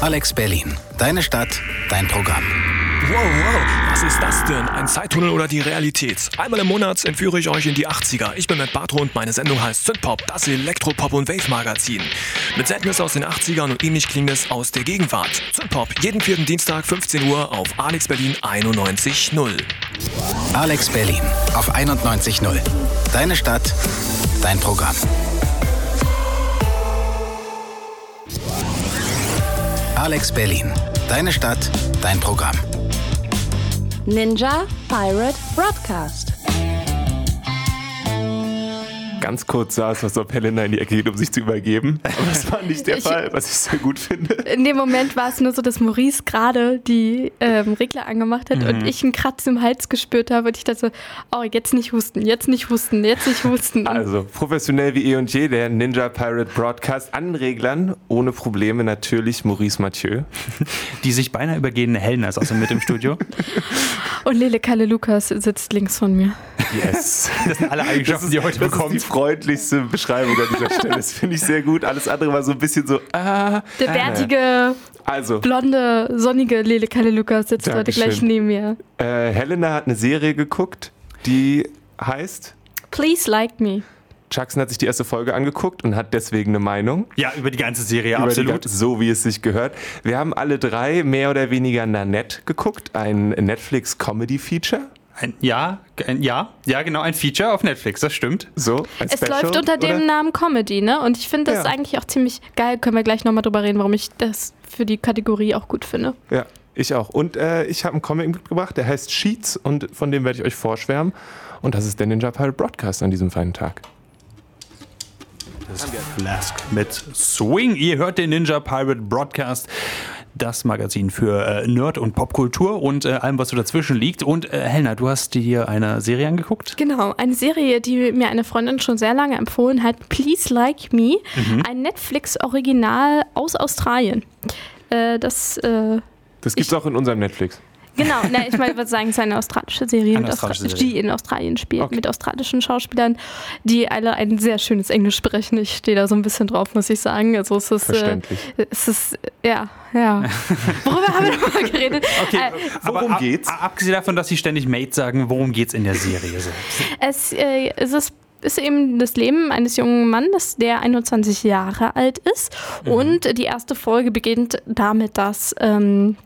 Alex Berlin. Deine Stadt, dein Programm. Wow, wow, was ist das denn? Ein Zeittunnel oder die Realität? Einmal im Monat entführe ich euch in die 80er. Ich bin Matt Bartro und meine Sendung heißt Synthpop, das Elektropop- und Wave-Magazin. Mit Sadness aus den 80ern und ähnlich klingendes aus der Gegenwart. Synthpop, jeden vierten Dienstag 15 Uhr auf Alex Berlin 91.0. Alex Berlin auf 91.0. Deine Stadt, dein Programm. Alex Berlin. Deine Stadt, dein Programm. Ninja Pirate Broadcast. Ganz kurz sah es, was ob Helena in die Ecke geht, um sich zu übergeben. Aber das war nicht der Ich- Fall, was ich sehr gut finde. In dem Moment war es nur so, dass Maurice gerade die ähm, Regler angemacht hat Mhm. und ich einen Kratz im Hals gespürt habe und ich dachte so, oh, jetzt nicht husten, jetzt nicht husten, jetzt nicht husten. Also, professionell wie eh und je, der Ninja Pirate Broadcast an Reglern, ohne Probleme natürlich Maurice Mathieu. Die sich beinahe übergehende Helena ist außerdem mit im Studio. Und Lele Kalle Lukas sitzt links von mir. Yes. Das sind alle Eigenschaften, die ihr heute bekommt. Freundlichste Beschreibung an dieser Stelle. Das finde ich sehr gut. Alles andere war so ein bisschen so, ah. Der bärtige, Also, blonde, sonnige Lele Kalle Lukas sitzt heute Dankeschön. gleich neben mir. äh, Helena hat eine Serie geguckt, die heißt, Please like me. Jackson hat sich die erste Folge angeguckt und hat deswegen eine Meinung. Ja, über die ganze Serie, Über absolut. ganze- so wie es sich gehört. Wir haben alle drei mehr oder weniger Nanette geguckt, ein Netflix-Comedy-Feature. Ein, ja, ein, ja, ja, genau, ein Feature auf Netflix, das stimmt. So, ein Es Special, läuft unter dem oder? Namen Comedy, ne? Und ich finde das Ja. eigentlich auch ziemlich geil. Können wir gleich nochmal drüber reden, warum ich das für die Kategorie auch gut finde. Ja, ich auch. Und äh, ich habe einen Comic mitgebracht, der heißt Sheets und von dem werde ich euch vorschwärmen. Und das ist der Ninja Pirate Broadcast an diesem feinen Tag. Das Flask mit Swing. Ihr hört den Ninja Pirate Broadcast. Das Magazin für äh, Nerd- und Popkultur und äh, allem, was so dazwischen liegt. Und äh, Helena, du hast dir eine Serie angeguckt? Genau, eine Serie, die mir eine Freundin schon sehr lange empfohlen hat, Please Like Me, Mhm. ein Netflix-Original aus Australien. Äh, das, äh, Das gibt's auch in unserem Netflix. Genau, na, ich meine, ich würde sagen, es ist eine australische Serie, Eine mit australische Austra Serie. die in Australien spielt, Okay. mit australischen Schauspielern, die alle ein sehr schönes Englisch sprechen. Ich stehe da so ein bisschen drauf, muss ich sagen. Also es ist, äh, Verständlich. es ist, ja, ja. Worüber haben wir nochmal geredet? Okay, Äh, worum ab, geht's? Abgesehen davon, dass sie ständig Mate sagen, worum geht's in der Serie? So? Es, äh, es ist, ist eben das Leben eines jungen Mannes, der 21 Jahre alt ist. Und die erste Folge beginnt damit, dass ähm,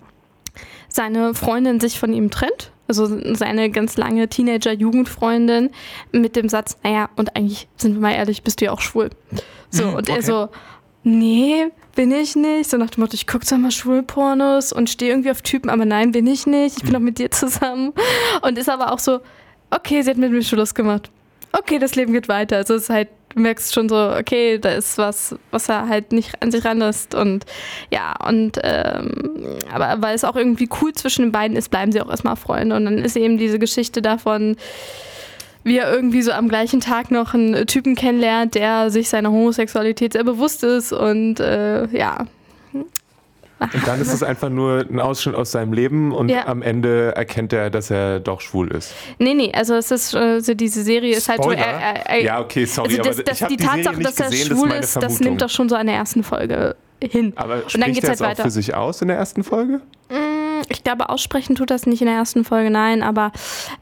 seine Freundin sich von ihm trennt. Also seine ganz lange Teenager-Jugendfreundin mit dem Satz, naja, und eigentlich, sind wir mal ehrlich, bist du ja auch schwul. So, und er okay. so, nee, bin ich nicht. So nach dem Motto, ich gucke zwar mal Schwulpornos und stehe irgendwie auf Typen, aber nein, bin ich nicht. Ich bin doch mit dir zusammen. Und ist aber auch so, okay, sie hat mit mir Schluss gemacht. Okay, das Leben geht weiter. Also es ist halt, du merkst schon so, okay, da ist was, was er halt nicht an sich ranlässt. Und ja, und ähm, aber weil es auch irgendwie cool zwischen den beiden ist, bleiben sie auch erstmal Freunde. Und dann ist eben diese Geschichte davon, wie er irgendwie so am gleichen Tag noch einen Typen kennenlernt, der sich seiner Homosexualität sehr bewusst ist und äh, ja. Und dann ist es einfach nur ein Ausschnitt aus seinem Leben und Ja. am Ende erkennt er, dass er doch schwul ist. Nee, nee, also es ist äh, so diese Serie ist halt so. Spoiler. Er, er, Ja, okay, sorry, also das, aber das, ich die die Tatsache, dass er gesehen, schwul ist, das nimmt doch schon so an der ersten Folge hin. Aber Und dann geht's halt weiter. für sich aus in der ersten Folge? Ich glaube, aussprechen tut das nicht in der ersten Folge, nein, aber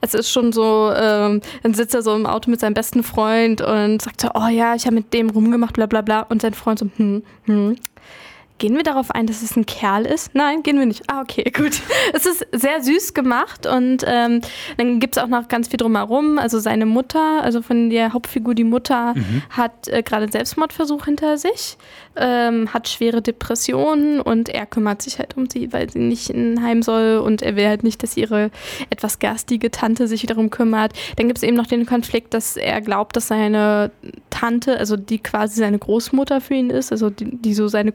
es ist schon so, ähm, dann sitzt er so im Auto mit seinem besten Freund und sagt so, oh ja, ich habe mit dem rumgemacht, bla bla bla. Und sein Freund so, hm, hm. Gehen wir darauf ein, dass es ein Kerl ist? Nein, gehen wir nicht. Ah, okay, gut. Es ist sehr süß gemacht und ähm, dann gibt es auch noch ganz viel drumherum. Also seine Mutter, also von der Hauptfigur, die Mutter, hat äh, gerade einen Selbstmordversuch hinter sich, ähm, hat schwere Depressionen und er kümmert sich halt um sie, weil sie nicht in ein Heim soll und er will halt nicht, dass ihre etwas garstige Tante sich darum kümmert. Dann gibt es eben noch den Konflikt, dass er glaubt, dass seine Tante, also die quasi seine Großmutter für ihn ist, also die, die so seine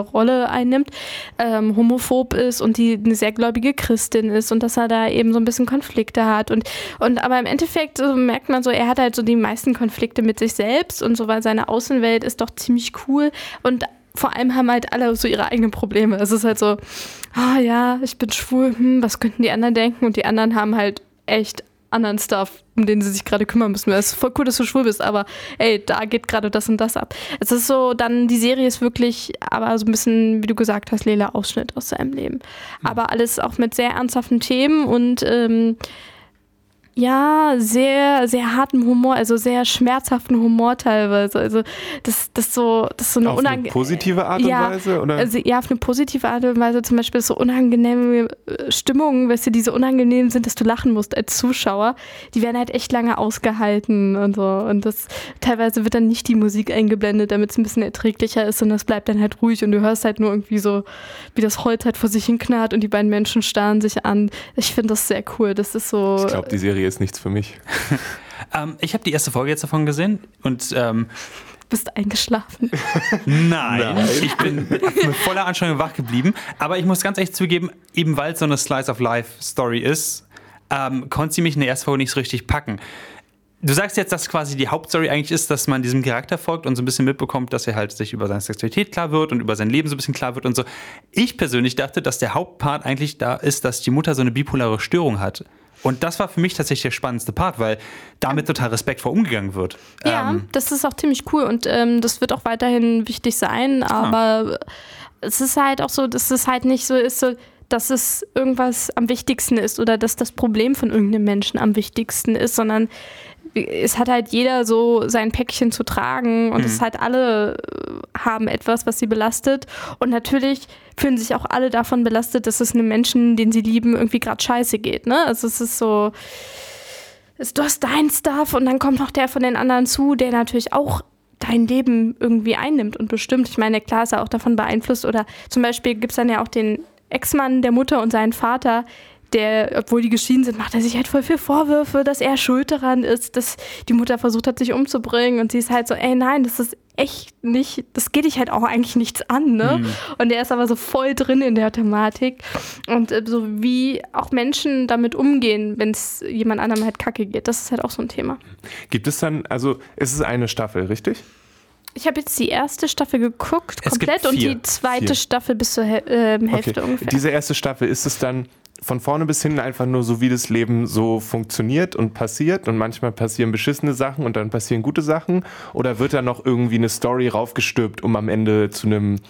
Großmutterrolle einnimmt, ähm, homophob ist und die eine sehr gläubige Christin ist und dass er da eben so ein bisschen Konflikte hat und, und aber im Endeffekt so merkt man so, er hat halt so die meisten Konflikte mit sich selbst und so, weil seine Außenwelt ist doch ziemlich cool und vor allem haben halt alle so ihre eigenen Probleme. Es ist halt so, ah ja, ich bin schwul, hm, was könnten die anderen denken? Und die anderen haben halt echt anderen Stuff, um den sie sich gerade kümmern müssen. Es ist voll cool, dass du schwul bist, aber ey, da geht gerade das und das ab. Es ist so, dann die Serie ist wirklich, aber so ein bisschen, wie du gesagt hast, Lela, Ausschnitt aus seinem Leben. Aber alles auch mit sehr ernsthaften Themen und ähm, ja, sehr, sehr harten Humor, also sehr schmerzhaften Humor teilweise. Also das, das so, das ist so eine Auf eine unangenehme positive Art und ja, Weise? Oder? Also ja, auf eine positive Art und Weise zum Beispiel so unangenehme äh, Stimmungen, weißt du, die so unangenehm sind, dass du lachen musst als Zuschauer, die werden halt echt lange ausgehalten und so. Und das teilweise wird dann nicht die Musik eingeblendet, damit es ein bisschen erträglicher ist und das bleibt dann halt ruhig und du hörst halt nur irgendwie so, wie das Holz halt vor sich hin knarrt und die beiden Menschen starren sich an. Ich finde das sehr cool. Das ist so. ich glaube, die Serie ist nichts für mich. Ähm, ich habe die erste Folge jetzt davon gesehen und ähm, bist eingeschlafen. Nein, ich bin mit voller Anstrengung wach geblieben. Aber ich muss ganz ehrlich zugeben, eben weil es so eine Slice of Life Story ist, ähm, konnte sie mich in der ersten Folge nicht so richtig packen. Du sagst jetzt, dass quasi die Hauptstory eigentlich ist, dass man diesem Charakter folgt und so ein bisschen mitbekommt, dass er halt sich über seine Sexualität klar wird und über sein Leben so ein bisschen klar wird und so. Ich persönlich dachte, dass der Hauptpart eigentlich da ist, dass die Mutter so eine bipolare Störung hat. Und das war für mich tatsächlich der spannendste Part, weil damit total respektvoll umgegangen wird. Ja, Ähm, das ist auch ziemlich cool und ähm, das wird auch weiterhin wichtig sein, aber es ist halt auch so, dass es halt nicht so ist, so, dass es irgendwas am wichtigsten ist oder dass das Problem von irgendeinem Menschen am wichtigsten ist, sondern es hat halt jeder so sein Päckchen zu tragen und es halt alle äh, haben etwas, was sie belastet und natürlich fühlen sich auch alle davon belastet, dass es einem Menschen, den sie lieben, irgendwie gerade scheiße geht. Ne? Also es ist so, es, du hast dein Stuff und dann kommt noch der von den anderen zu, der natürlich auch dein Leben irgendwie einnimmt und bestimmt. Ich meine, klar ist er auch davon beeinflusst oder zum Beispiel gibt es dann ja auch den Ex-Mann der Mutter und seinen Vater, der, obwohl die geschieden sind, macht er sich halt voll viel Vorwürfe, dass er schuld daran ist, dass die Mutter versucht hat, sich umzubringen. Und sie ist halt so, ey, nein, das ist echt nicht, das geht dich halt auch eigentlich nichts an, ne? Und er ist aber so voll drin in der Thematik. Und äh, so wie auch Menschen damit umgehen, wenn es jemand anderem halt kacke geht, das ist halt auch so ein Thema. Gibt es dann, also es ist eine Staffel, richtig? Ich habe jetzt die erste Staffel geguckt, Es komplett, und die zweite Vier. Staffel bis zur ähm, Hälfte ungefähr. Diese erste Staffel, ist es dann von vorne bis hinten einfach nur so, wie das Leben so funktioniert und passiert und manchmal passieren beschissene Sachen und dann passieren gute Sachen? Oder wird da noch irgendwie eine Story raufgestülpt, um am Ende zu einem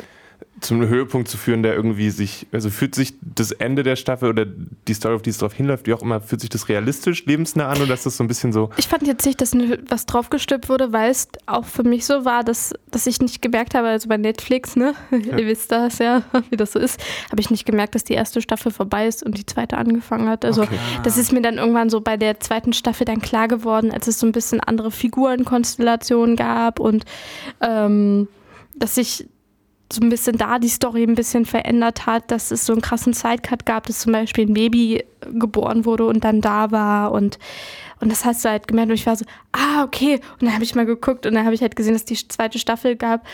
zu einem Höhepunkt zu führen, der irgendwie sich, also fühlt sich das Ende der Staffel oder die Story, auf die es drauf hinläuft, wie auch immer, fühlt sich das realistisch, lebensnah an oder ist das so ein bisschen so, Ich fand jetzt nicht, dass was draufgestülpt wurde, weil es auch für mich so war, dass, dass ich nicht gemerkt habe, also bei Netflix, ne, ihr wisst das ja, wie das so ist, habe ich nicht gemerkt, dass die erste Staffel vorbei ist und die zweite angefangen hat. Also das ist mir dann irgendwann so bei der zweiten Staffel dann klar geworden, als es so ein bisschen andere Figurenkonstellationen gab und ähm, dass sich so ein bisschen da die Story ein bisschen verändert hat, dass es so einen krassen Sidecut gab, dass zum Beispiel ein Baby geboren wurde und dann da war und und das hast du halt gemerkt und ich war so, ah, okay. Und dann habe ich mal geguckt und dann habe ich halt gesehen, dass die zweite Staffel gab,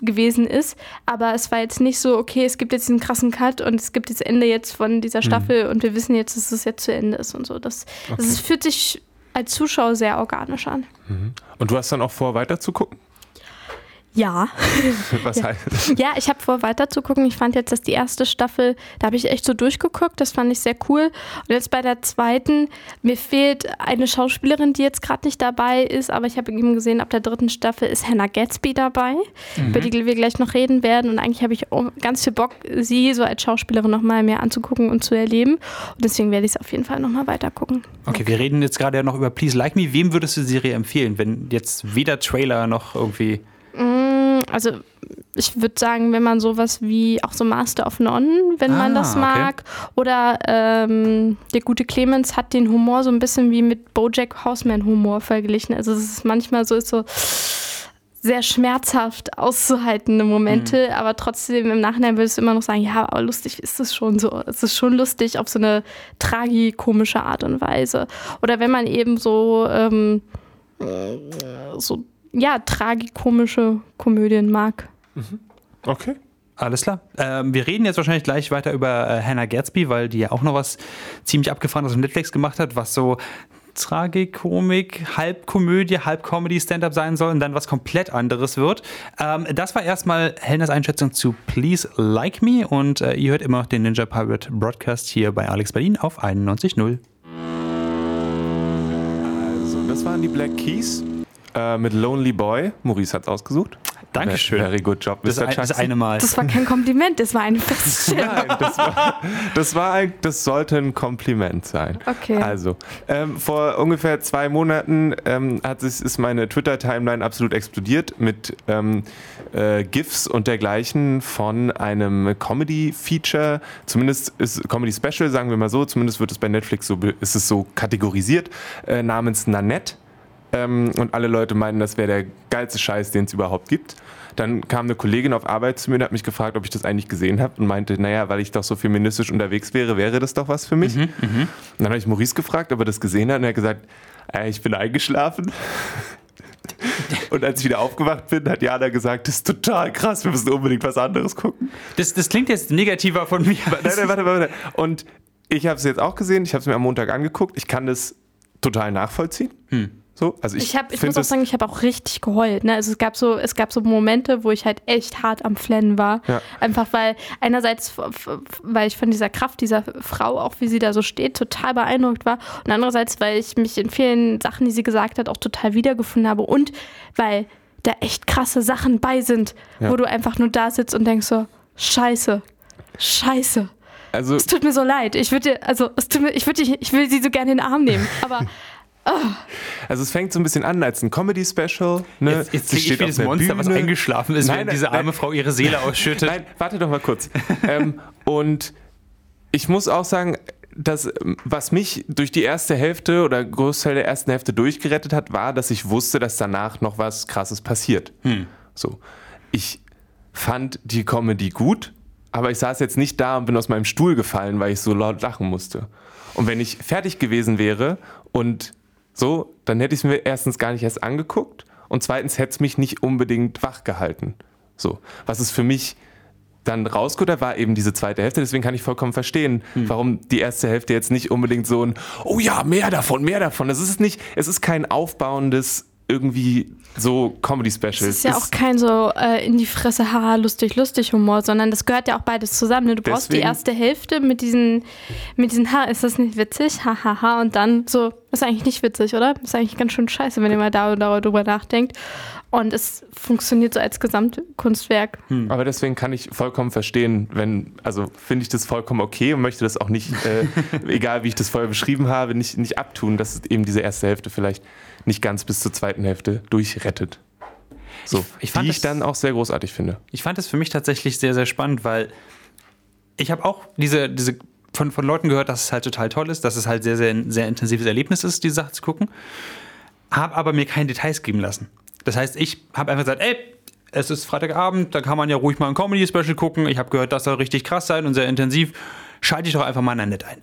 gewesen ist. Aber es war jetzt nicht so, okay, es gibt jetzt diesen krassen Cut und es gibt das Ende jetzt von dieser Staffel und wir wissen jetzt, dass es jetzt zu Ende ist und so. Das, das ist, fühlt sich als Zuschauer sehr organisch an. und du hast dann auch vor, weiter zu gucken? Ja. Was heißt? Ja, ich habe vor, weiter zu gucken. Ich fand jetzt, dass die erste Staffel, da habe ich echt so durchgeguckt. Das fand ich sehr cool. Und jetzt bei der zweiten, mir fehlt eine Schauspielerin, die jetzt gerade nicht dabei ist, aber ich habe eben gesehen, ab der dritten Staffel ist Hannah Gatsby dabei, über die wir gleich noch reden werden. Und eigentlich habe ich ganz viel Bock, sie so als Schauspielerin nochmal mehr anzugucken und zu erleben. Und deswegen werde ich es auf jeden Fall nochmal weiter gucken. Okay, wir reden jetzt gerade ja noch über Please Like Me. Wem würdest du die Serie empfehlen, wenn jetzt weder Trailer noch irgendwie. Also ich würde sagen, wenn man sowas wie auch so Master of None, wenn man Ah, das okay. mag. Oder ähm, der gute Clemens hat den Humor so ein bisschen wie mit Bojack Horseman Humor verglichen. Also es ist manchmal so, ist so sehr schmerzhaft auszuhaltende Momente, aber trotzdem im Nachhinein würdest du immer noch sagen, ja, aber lustig ist es schon so. Es ist schon lustig auf so eine tragikomische Art und Weise. Oder wenn man eben so, ähm, so ja, tragikomische Komödien mag. Okay. Alles klar. Ähm, wir reden jetzt wahrscheinlich gleich weiter über äh, Hannah Gatsby, weil die ja auch noch was ziemlich abgefahrenes auf Netflix gemacht hat, was so Tragikomik, halb Komödie, halb Comedy, Stand-up sein soll und dann was komplett anderes wird. Ähm, das war erstmal Hellners Einschätzung zu Please Like Me und äh, ihr hört immer noch den Ninja Pirate Broadcast hier bei Alex Berlin auf 91.0. Das waren die Black Keys äh, mit Lonely Boy. Maurice hat's ausgesucht. Dankeschön. Very good job, Das, Mr. ein, das eine Mal. Das war kein Kompliment, das war eine Feststellung. Nein, das, war, das, war ein, das sollte ein Kompliment sein. Okay. Also, ähm, vor ungefähr zwei Monaten ähm, hat sich, ist meine Twitter-Timeline absolut explodiert mit ähm, äh, GIFs und dergleichen von einem Comedy-Feature. Zumindest ist Comedy-Special, sagen wir mal so. Zumindest wird es bei Netflix so, ist es so kategorisiert, äh, namens Nanette. Ähm, und alle Leute meinen, das wäre der geilste Scheiß, den es überhaupt gibt. Dann kam eine Kollegin auf Arbeit zu mir und hat mich gefragt, ob ich das eigentlich gesehen habe und meinte, naja, weil ich doch so feministisch unterwegs wäre, wäre das doch was für mich. Und dann habe ich Maurice gefragt, ob er das gesehen hat und er hat gesagt, äh, ich bin eingeschlafen. Und als ich wieder aufgewacht bin, hat Jana gesagt, das ist total krass, wir müssen unbedingt was anderes gucken. Das, das klingt jetzt negativer von mir. Nein, nein, warte, warte. Und ich habe es jetzt auch gesehen, ich habe es mir am Montag angeguckt, ich kann das total nachvollziehen. So, also ich Ich, hab, ich muss auch sagen, ich habe auch richtig geheult. Ne? Also es gab so, es gab so Momente, wo ich halt echt hart am Flennen war. Ja. Einfach weil einerseits, weil ich von dieser Kraft dieser Frau, auch wie sie da so steht, total beeindruckt war. Und andererseits, weil ich mich in vielen Sachen, die sie gesagt hat, auch total wiedergefunden habe. Und weil da echt krasse Sachen bei sind, Ja. wo du einfach nur da sitzt und denkst so, scheiße, scheiße. also Es tut mir so leid. Ich würde, also es tut mir, ich würde, ich will sie so gerne in den Arm nehmen. Aber Also es fängt so ein bisschen an als ein Comedy-Special. Ne? Jetzt, jetzt ich steht wie das Monster, was Bühne. eingeschlafen ist, Nein, wenn nein, diese arme nein. Frau ihre Seele ausschüttet. Nein, warte doch mal kurz. ähm, und ich muss auch sagen, dass, ähm, was mich durch die erste Hälfte oder Großteil der ersten Hälfte durchgerettet hat, war, dass ich wusste, dass danach noch was Krasses passiert. So. Ich fand die Comedy gut, aber ich saß jetzt nicht da und bin aus meinem Stuhl gefallen, weil ich so laut lachen musste. Und wenn ich fertig gewesen wäre und so, dann hätte ich es mir erstens gar nicht erst angeguckt und zweitens hätte es mich nicht unbedingt wach gehalten. So, was es für mich dann rausgeholt war eben diese zweite Hälfte. Deswegen kann ich vollkommen verstehen, warum die erste Hälfte jetzt nicht unbedingt so ein, oh ja, mehr davon, mehr davon. Es ist nicht, es ist kein aufbauendes irgendwie so Comedy-Special. Es ist ja auch kein so äh, in die Fresse, haha, lustig, lustig Humor, sondern das gehört ja auch beides zusammen. Ne? Du brauchst die Deswegen- erste Hälfte mit diesen, mit diesen, ha, ist das nicht witzig? Ha, ha, ha. Und dann so, ist eigentlich nicht witzig, oder? Ist eigentlich ganz schön scheiße, wenn ihr mal da darüber nachdenkt. Und es funktioniert so als Gesamtkunstwerk. Aber deswegen kann ich vollkommen verstehen, wenn, also finde ich das vollkommen okay und möchte das auch nicht, äh, egal wie ich das vorher beschrieben habe, nicht, nicht abtun, dass es eben diese erste Hälfte vielleicht nicht ganz bis zur zweiten Hälfte durchrettet. So, ich fand die ich das- dann auch sehr großartig finde. Ich fand es für mich tatsächlich sehr, sehr spannend, weil ich habe auch diese, diese von, von Leuten gehört, dass es halt total toll ist, dass es halt sehr, sehr, ein sehr intensives Erlebnis ist, die Sache zu gucken. Habe aber mir keine Details geben lassen. Das heißt, ich habe einfach gesagt, ey, es ist Freitagabend, da kann man ja ruhig mal ein Comedy-Special gucken. Ich habe gehört, das soll richtig krass sein und sehr intensiv. Schalte ich doch einfach mal in nett ein.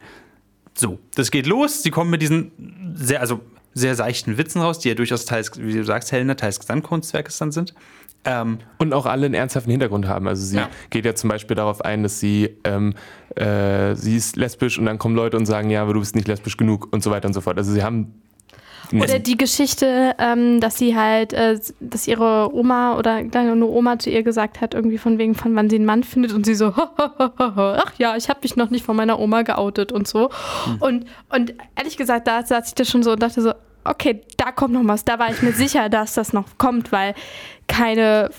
So, das geht los. Sie kommen mit diesen sehr, also sehr seichten Witzen raus, die ja durchaus teils, wie du sagst, Helena, teils Gesamtkunstwerkes dann sind. Ähm, Und auch alle einen ernsthaften Hintergrund haben. Also sie Ja. geht ja zum Beispiel darauf ein, dass sie, ähm, äh, sie ist lesbisch und dann kommen Leute und sagen, ja, aber du bist nicht lesbisch genug und so weiter und so fort. Also sie haben Oder die Geschichte, ähm, dass sie halt, äh, dass ihre Oma oder eine Oma zu ihr gesagt hat, irgendwie von wegen, von wann sie einen Mann findet und sie so, ach ja, ich habe mich noch nicht von meiner Oma geoutet und so. Und, und ehrlich gesagt, da saß ich da schon so und dachte so, okay, da kommt noch was. Da war ich mir sicher, dass das noch kommt, weil keine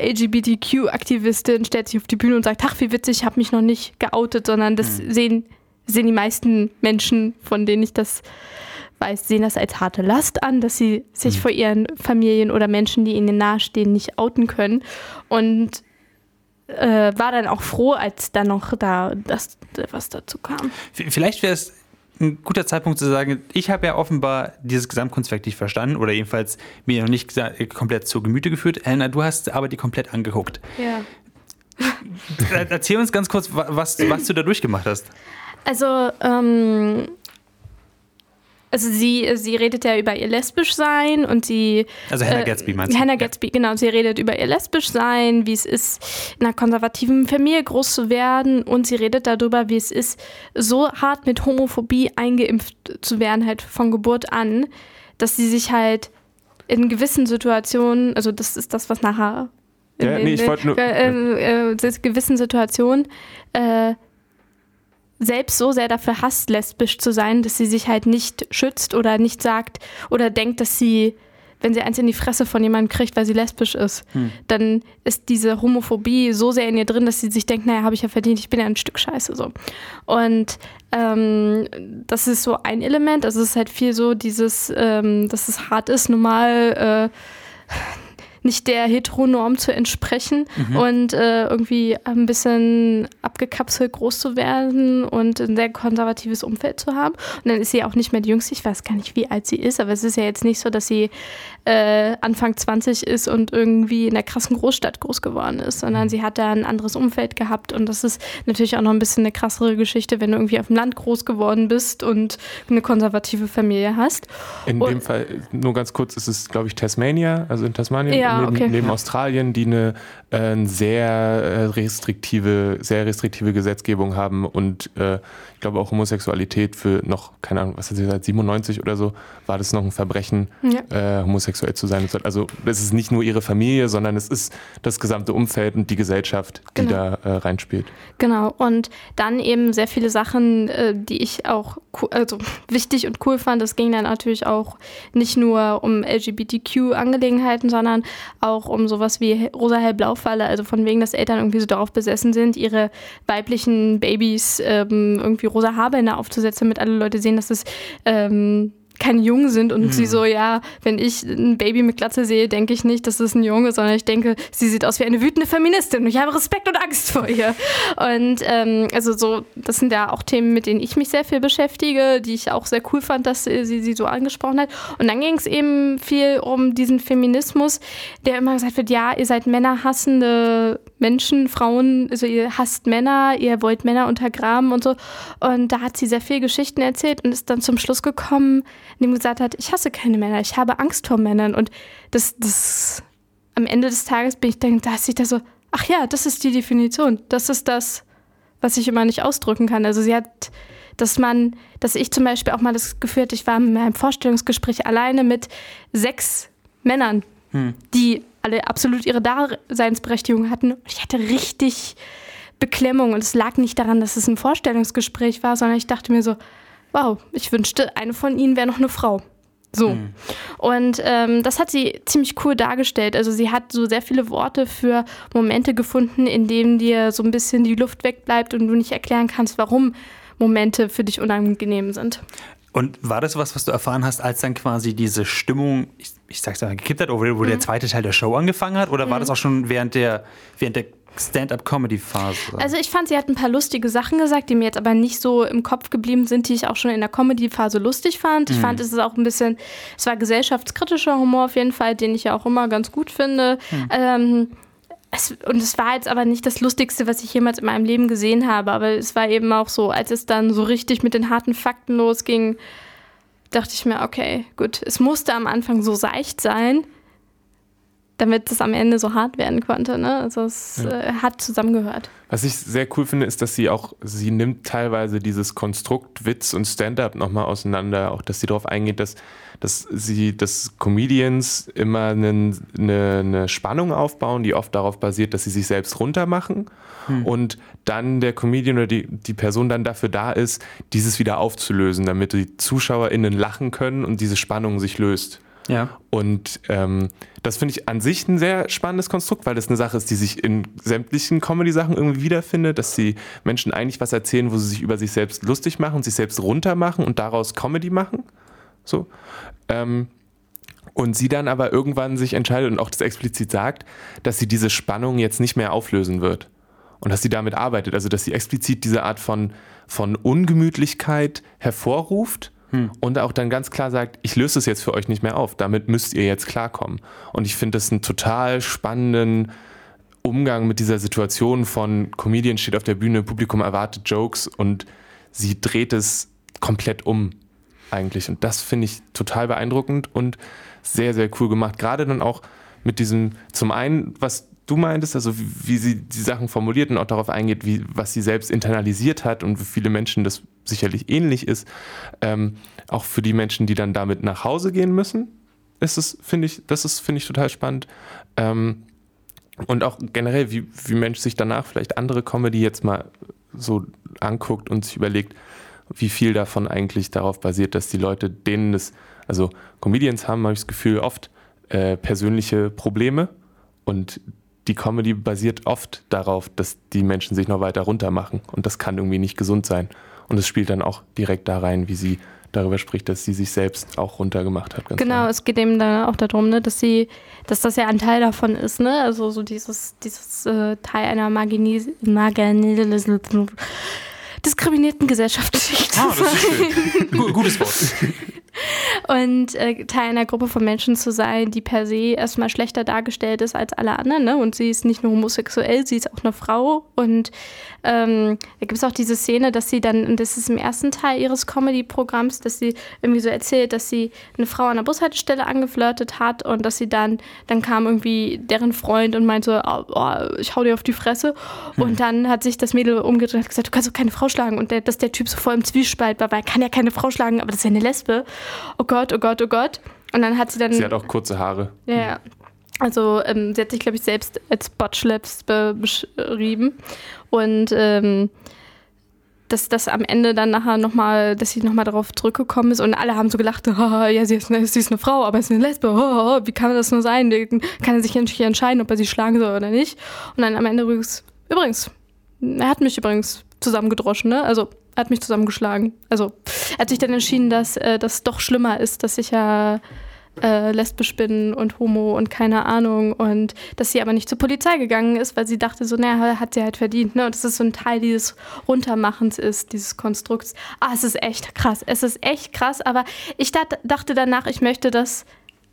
LGBTQ-Aktivistin stellt sich auf die Bühne und sagt, ach, wie witzig, ich habe mich noch nicht geoutet, sondern das sehen, sehen die meisten Menschen, von denen ich das weiß, sehen das als harte Last an, dass sie sich vor ihren Familien oder Menschen, die ihnen nahestehen, nicht outen können. Und äh, war dann auch froh, als dann noch da das, was dazu kam. Vielleicht wäre es ein guter Zeitpunkt zu sagen, ich habe ja offenbar dieses Gesamtkunstwerk nicht verstanden oder jedenfalls mir noch nicht komplett zu Gemüte geführt. Helena, du hast aber die komplett angeguckt. Ja. Er- Erzähl uns ganz kurz, wa- was, was du da durchgemacht hast. Also, ähm, also sie, sie redet ja über ihr lesbisch sein und sie. Also Hannah äh, Gatsby meinst du? Hannah Ja. Gatsby, genau. Sie redet über ihr lesbisch sein, wie es ist, in einer konservativen Familie groß zu werden und sie redet darüber, wie es ist, so hart mit Homophobie eingeimpft zu werden, halt von Geburt an, dass sie sich halt in gewissen Situationen, also das ist das, was nachher. in Ja, nee, ich wollte nur- Äh, äh, äh, gewissen Situationen äh, selbst so sehr dafür hasst, lesbisch zu sein, dass sie sich halt nicht schützt oder nicht sagt oder denkt, dass sie wenn sie eins in die Fresse von jemandem kriegt, weil sie lesbisch ist, hm. dann ist diese Homophobie so sehr in ihr drin, dass sie sich denkt, naja, habe ich ja verdient, ich bin ja ein Stück Scheiße so. Und ähm, das ist so ein Element. Also es ist halt viel so dieses, ähm, dass es hart ist, normal äh, nicht der Heteronorm zu entsprechen mhm. und äh, irgendwie ein bisschen abgekapselt groß zu werden und ein sehr konservatives Umfeld zu haben. Und dann ist sie auch nicht mehr die Jüngste. Ich weiß gar nicht, wie alt sie ist, aber es ist ja jetzt nicht so, dass sie äh, Anfang 20 ist und irgendwie in der krassen Großstadt groß geworden ist, sondern sie hat da ein anderes Umfeld gehabt. Und das ist natürlich auch noch ein bisschen eine krassere Geschichte, wenn du irgendwie auf dem Land groß geworden bist und eine konservative Familie hast. In und, dem Fall, nur ganz kurz, ist es, glaube ich, Tasmania, also in Tasmanien. Ja, neben, okay. neben Australien, die eine äh, sehr äh, restriktive, sehr restriktive Gesetzgebung haben und äh, ich glaube auch Homosexualität für noch, keine Ahnung, was hat sie gesagt, 97 oder so, war das noch ein Verbrechen, ja. äh, homosexuell zu sein. Also es ist nicht nur ihre Familie, sondern es ist das gesamte Umfeld und die Gesellschaft, die genau. da äh, reinspielt. Genau, und dann eben sehr viele Sachen, äh, die ich auch also wichtig und cool fand. Es ging dann natürlich auch nicht nur um LGBTQ-Angelegenheiten, sondern auch um sowas wie rosa-hell-blau-Falle. Also von wegen, dass Eltern irgendwie so darauf besessen sind, ihre weiblichen Babys ähm, irgendwie rosa Haarbänder aufzusetzen, damit alle Leute sehen, dass es ähm, keine Jungen sind und mhm. sie so, ja, wenn ich ein Baby mit Glatze sehe, denke ich nicht, das ist ein Junge, sondern ich denke, sie sieht aus wie eine wütende Feministin und ich habe Respekt und Angst vor ihr. Und ähm, also so, das sind ja auch Themen, mit denen ich mich sehr viel beschäftige, die ich auch sehr cool fand, dass sie sie so angesprochen hat. Und dann ging es eben viel um diesen Feminismus, der immer gesagt wird, ja, ihr seid männerhassende Menschen, Frauen, also ihr hasst Männer, ihr wollt Männer untergraben und so. Und da hat sie sehr viele Geschichten erzählt und ist dann zum Schluss gekommen, indem sie gesagt hat, ich hasse keine Männer, ich habe Angst vor Männern. Und das, das am Ende des Tages bin ich dann, da ich da so, ach ja, das ist die Definition. Das ist das, was ich immer nicht ausdrücken kann. Also sie hat, dass man, dass ich zum Beispiel auch mal das Gefühl hatte, ich war in meinem Vorstellungsgespräch alleine mit sechs Männern, hm. die alle absolut ihre Daseinsberechtigung hatten. Und ich hatte richtig Beklemmung. Und es lag nicht daran, dass es ein Vorstellungsgespräch war, sondern ich dachte mir so, wow, ich wünschte, eine von ihnen wäre noch eine Frau. So. Mhm. Und ähm, das hat sie ziemlich cool dargestellt. Also sie hat so sehr viele Worte für Momente gefunden, in denen dir so ein bisschen die Luft wegbleibt und du nicht erklären kannst, warum Momente für dich unangenehm sind. Und war das was, was du erfahren hast, als dann quasi diese Stimmung, ich, ich sag's mal, gekippt hat, oder wo mhm. der zweite Teil der Show angefangen hat? Oder mhm. war das auch schon während der, während der Stand-up-Comedy-Phase? Also ich fand, sie hat ein paar lustige Sachen gesagt, die mir jetzt aber nicht so im Kopf geblieben sind, die ich auch schon in der Comedy-Phase lustig fand. Ich mhm. fand, es ist auch ein bisschen, es war gesellschaftskritischer Humor auf jeden Fall, den ich ja auch immer ganz gut finde. Mhm. Ähm, es, und es war jetzt aber nicht das Lustigste, was ich jemals in meinem Leben gesehen habe, aber es war eben auch so, als es dann so richtig mit den harten Fakten losging, dachte ich mir, okay, gut, es musste am Anfang so seicht sein, damit es am Ende so hart werden konnte. Ne? Also es ja. äh, hat zusammengehört. Was ich sehr cool finde, ist, dass sie auch, sie nimmt teilweise dieses Konstrukt Witz und Stand-up nochmal auseinander, auch dass sie darauf eingeht, dass, dass sie, dass Comedians immer eine, eine, eine Spannung aufbauen, die oft darauf basiert, dass sie sich selbst runtermachen hm. und dann der Comedian oder die, die Person dann dafür da ist, dieses wieder aufzulösen, damit die ZuschauerInnen lachen können und diese Spannung sich löst. Ja. Und ähm, das finde ich an sich ein sehr spannendes Konstrukt, weil das eine Sache ist, die sich in sämtlichen Comedy-Sachen irgendwie wiederfindet, dass die Menschen eigentlich was erzählen, wo sie sich über sich selbst lustig machen, sich selbst runter machen und daraus Comedy machen. So. Ähm, und sie dann aber irgendwann sich entscheidet und auch das explizit sagt, dass sie diese Spannung jetzt nicht mehr auflösen wird. Und dass sie damit arbeitet. Also, dass sie explizit diese Art von, von Ungemütlichkeit hervorruft hm. und auch dann ganz klar sagt, ich löse es jetzt für euch nicht mehr auf, damit müsst ihr jetzt klarkommen. Und ich finde das einen total spannenden Umgang mit dieser Situation von Comedian steht auf der Bühne, Publikum erwartet Jokes und sie dreht es komplett um eigentlich. Und das finde ich total beeindruckend und sehr, sehr cool gemacht. Gerade dann auch mit diesem, zum einen, was du meintest, also wie, wie, sie die Sachen formuliert und auch darauf eingeht, wie, was sie selbst internalisiert hat und für viele Menschen das sicherlich ähnlich ist. Ähm, auch für die Menschen, die dann damit nach Hause gehen müssen, ist es, finde ich, das ist, finde ich, total spannend. Ähm, und auch generell, wie, wie Mensch sich danach vielleicht andere Comedy jetzt mal so anguckt und sich überlegt, wie viel davon eigentlich darauf basiert, dass die Leute, denen es, also Comedians haben, habe ich das Gefühl, oft äh, persönliche Probleme und die Comedy basiert oft darauf, dass die Menschen sich noch weiter runter machen und das kann irgendwie nicht gesund sein. Und es spielt dann auch direkt da rein, wie sie darüber spricht, dass sie sich selbst auch runtergemacht hat. genau, klar. es geht eben dann auch darum, ne, dass sie, dass das ja ein Teil davon ist, ne? Also so dieses, dieses äh, Teil einer Marginis, Diskriminierten Gesellschaftsschicht. Ah, das ist schön. Gutes Wort. und äh, Teil einer Gruppe von Menschen zu sein, die per se erstmal schlechter dargestellt ist als alle anderen. Ne? Und sie ist nicht nur homosexuell, sie ist auch eine Frau. Und ähm, da gibt es auch diese Szene, dass sie dann, und das ist im ersten Teil ihres Comedy-Programms, dass sie irgendwie so erzählt, dass sie eine Frau an der Bushaltestelle angeflirtet hat und dass sie dann, dann kam irgendwie deren Freund und meinte, oh, oh, ich hau dir auf die Fresse. Hm. Und dann hat sich das Mädel umgedreht und gesagt, du kannst doch keine Frau schlagen. Und der, dass der Typ so voll im Zwiespalt war, weil er kann ja keine Frau schlagen, aber das ist ja eine Lesbe oh Gott, oh Gott, oh Gott. Und dann hat sie dann. Sie hat auch kurze Haare. Ja. Also ähm, sie hat sich, glaube ich, selbst als Botschlips be beschrieben. Und ähm, dass das am Ende dann nachher nochmal, dass sie nochmal darauf zurückgekommen ist und alle haben so gelacht, oh, ja, sie ist, eine, sie ist eine Frau, aber sie ist eine Lesbe, oh, wie kann das nur sein? Kann er sich entscheiden, ob er sie schlagen soll oder nicht. Und dann am Ende übrigens, übrigens, er hat mich übrigens zusammengedroschen, ne? Also hat mich zusammengeschlagen. Also hat sich dann entschieden, dass äh, das doch schlimmer ist, dass ich ja äh, lesbisch bin und homo und keine Ahnung und dass sie aber nicht zur Polizei gegangen ist, weil sie dachte so, naja, hat sie halt verdient. Ne? Und das ist so ein Teil dieses Runtermachens ist, dieses Konstrukts. Ah, es ist echt krass. Es ist echt krass, aber ich dachte danach, ich möchte das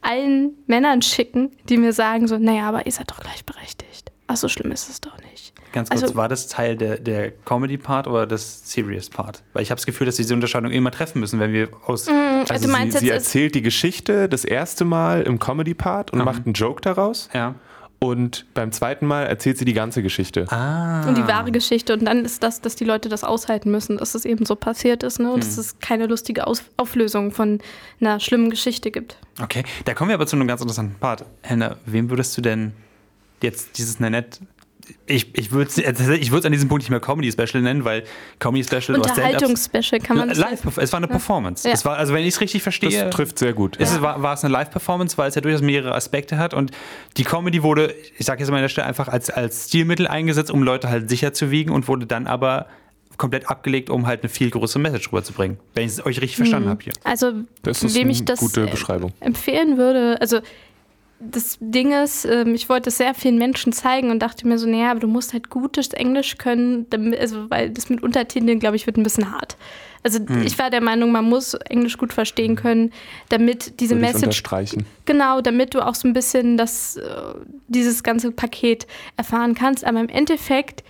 allen Männern schicken, die mir sagen so, naja, aber ihr seid doch gleichberechtigt. Ach, so schlimm ist es doch nicht. Ganz kurz, also, war das Teil der, der Comedy-Part oder des Serious-Part? Weil ich habe das Gefühl, dass wir diese Unterscheidung immer treffen müssen, wenn wir aus. Mm, also sie, sie erzählt die Geschichte das erste Mal im Comedy-Part und mhm. macht einen Joke daraus. Ja. Und beim zweiten Mal erzählt sie die ganze Geschichte. Ah. Und die wahre Geschichte. Und dann ist das, dass die Leute das aushalten müssen, dass es eben so passiert ist. Ne? Und hm. dass es keine lustige Aus Auflösung von einer schlimmen Geschichte gibt. Okay, da kommen wir aber zu einem ganz interessanten Part. Helena, wem würdest du denn jetzt dieses Nanette ich, ich würde es ich an diesem Punkt nicht mehr Comedy Special nennen, weil Comedy Special Unterhaltungsspecial kann man live, Es war eine Performance. Ja. Es war, also wenn ich es richtig verstehe. Das trifft sehr gut. Ist, ja. war, war, es eine Live-Performance, weil es ja durchaus mehrere Aspekte hat und die Comedy wurde, ich sage jetzt mal an der Stelle, einfach als, als Stilmittel eingesetzt, um Leute halt sicher zu wiegen und wurde dann aber komplett abgelegt, um halt eine viel größere Message rüberzubringen. Wenn ich es euch richtig verstanden mhm. habe hier. Also, das ist wem eine ich das gute Beschreibung. empfehlen würde, also das Ding ist, ähm, ich wollte es sehr vielen Menschen zeigen und dachte mir so, naja, aber du musst halt gutes Englisch können, damit, also weil das mit Untertiteln, glaube ich, wird ein bisschen hart. Also hm. ich war der Meinung, man muss Englisch gut verstehen können, damit diese Würde Message. Unterstreichen. Genau, damit du auch so ein bisschen das, äh, dieses ganze Paket erfahren kannst. Aber im Endeffekt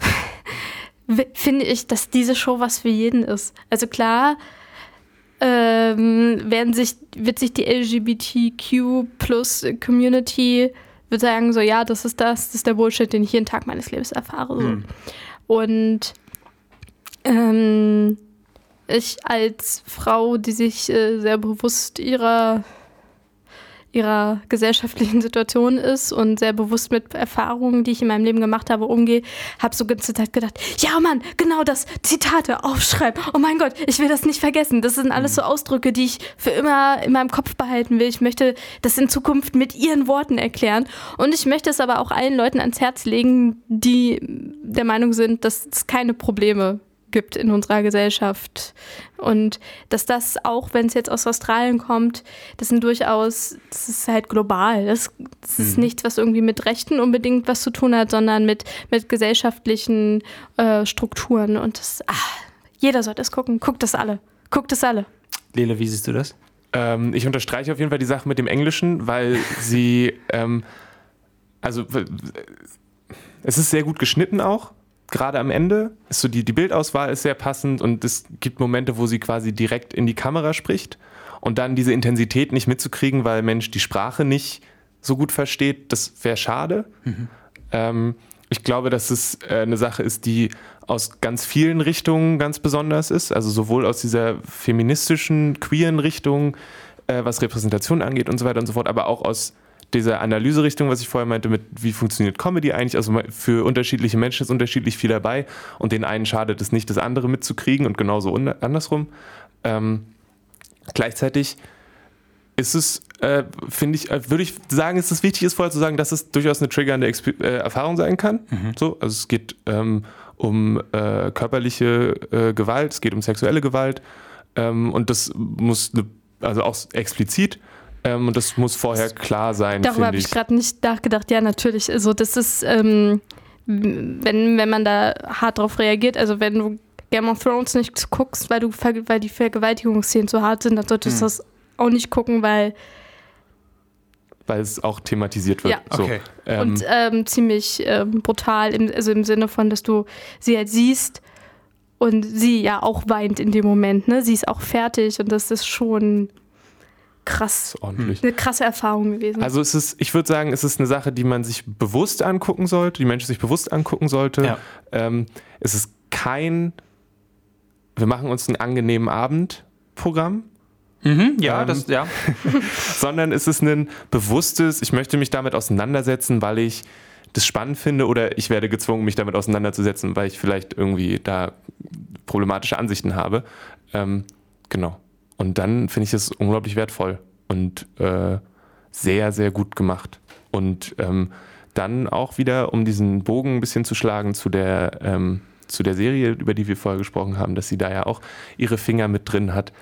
finde ich, dass diese Show was für jeden ist. Also klar, ähm, werden sich, wird sich die LGBTQ plus Community wird sagen, so ja, das ist das, das ist der Bullshit, den ich jeden Tag meines Lebens erfahre. So. Hm. Und ähm, ich als Frau, die sich äh, sehr bewusst ihrer ihrer gesellschaftlichen Situation ist und sehr bewusst mit Erfahrungen, die ich in meinem Leben gemacht habe, umgehe, habe so ganze Zeit gedacht, ja Mann, genau das, Zitate aufschreiben. Oh mein Gott, ich will das nicht vergessen. Das sind alles so Ausdrücke, die ich für immer in meinem Kopf behalten will. Ich möchte das in Zukunft mit ihren Worten erklären. Und ich möchte es aber auch allen Leuten ans Herz legen, die der Meinung sind, dass es keine Probleme gibt in unserer Gesellschaft. Und dass das, auch wenn es jetzt aus Australien kommt, das sind durchaus, das ist halt global. Das, das mhm. ist nichts, was irgendwie mit Rechten unbedingt was zu tun hat, sondern mit, mit gesellschaftlichen äh, Strukturen. Und das, ach, jeder sollte es gucken. Guckt es alle. Guckt es alle. Lele, wie siehst du das? Ähm, ich unterstreiche auf jeden Fall die Sache mit dem Englischen, weil sie, ähm, also es ist sehr gut geschnitten auch gerade am Ende ist so die, die Bildauswahl ist sehr passend und es gibt Momente, wo sie quasi direkt in die Kamera spricht und dann diese Intensität nicht mitzukriegen, weil Mensch die Sprache nicht so gut versteht, das wäre schade. Mhm. Ähm, ich glaube, dass es äh, eine Sache ist, die aus ganz vielen Richtungen ganz besonders ist, also sowohl aus dieser feministischen, queeren Richtung, äh, was Repräsentation angeht und so weiter und so fort, aber auch aus dieser Analyserichtung, was ich vorher meinte, mit wie funktioniert Comedy eigentlich. Also für unterschiedliche Menschen ist unterschiedlich viel dabei und den einen schadet es nicht, das andere mitzukriegen und genauso andersrum. Ähm, gleichzeitig ist es, äh, finde ich, äh, würde ich sagen, ist es wichtig, ist vorher zu sagen, dass es durchaus eine triggernde Exp äh, Erfahrung sein kann. Mhm. So, also es geht ähm, um äh, körperliche äh, Gewalt, es geht um sexuelle Gewalt ähm, und das muss, ne, also auch explizit. Ähm, und das muss vorher klar sein. Darüber habe ich, ich gerade nicht nachgedacht. Ja, natürlich. Also das ist, ähm, wenn, wenn man da hart drauf reagiert, also wenn du Game of Thrones nicht guckst, weil du weil die Vergewaltigungsszenen zu hart sind, dann solltest du hm. das auch nicht gucken, weil weil es auch thematisiert wird. Ja, okay. Ähm, und ähm, ziemlich ähm, brutal, im, also im Sinne von, dass du sie halt siehst und sie ja auch weint in dem Moment. Ne? Sie ist auch fertig und das ist schon krass. Ordentlich. Eine krasse Erfahrung gewesen. Also es ist, ich würde sagen, es ist eine Sache, die man sich bewusst angucken sollte, die Menschen sich bewusst angucken sollte. Ja. Ähm, es ist kein, wir machen uns einen angenehmen Abend Programm Mhm, ja, ähm, das, ja. sondern es ist ein bewusstes, ich möchte mich damit auseinandersetzen, weil ich das spannend finde oder ich werde gezwungen, mich damit auseinanderzusetzen, weil ich vielleicht irgendwie da problematische Ansichten habe. Ähm, genau. Und dann finde ich es unglaublich wertvoll und äh, sehr, sehr gut gemacht. Und ähm, dann auch wieder, um diesen Bogen ein bisschen zu schlagen zu der, ähm, zu der Serie, über die wir vorher gesprochen haben, dass sie da ja auch ihre Finger mit drin hat.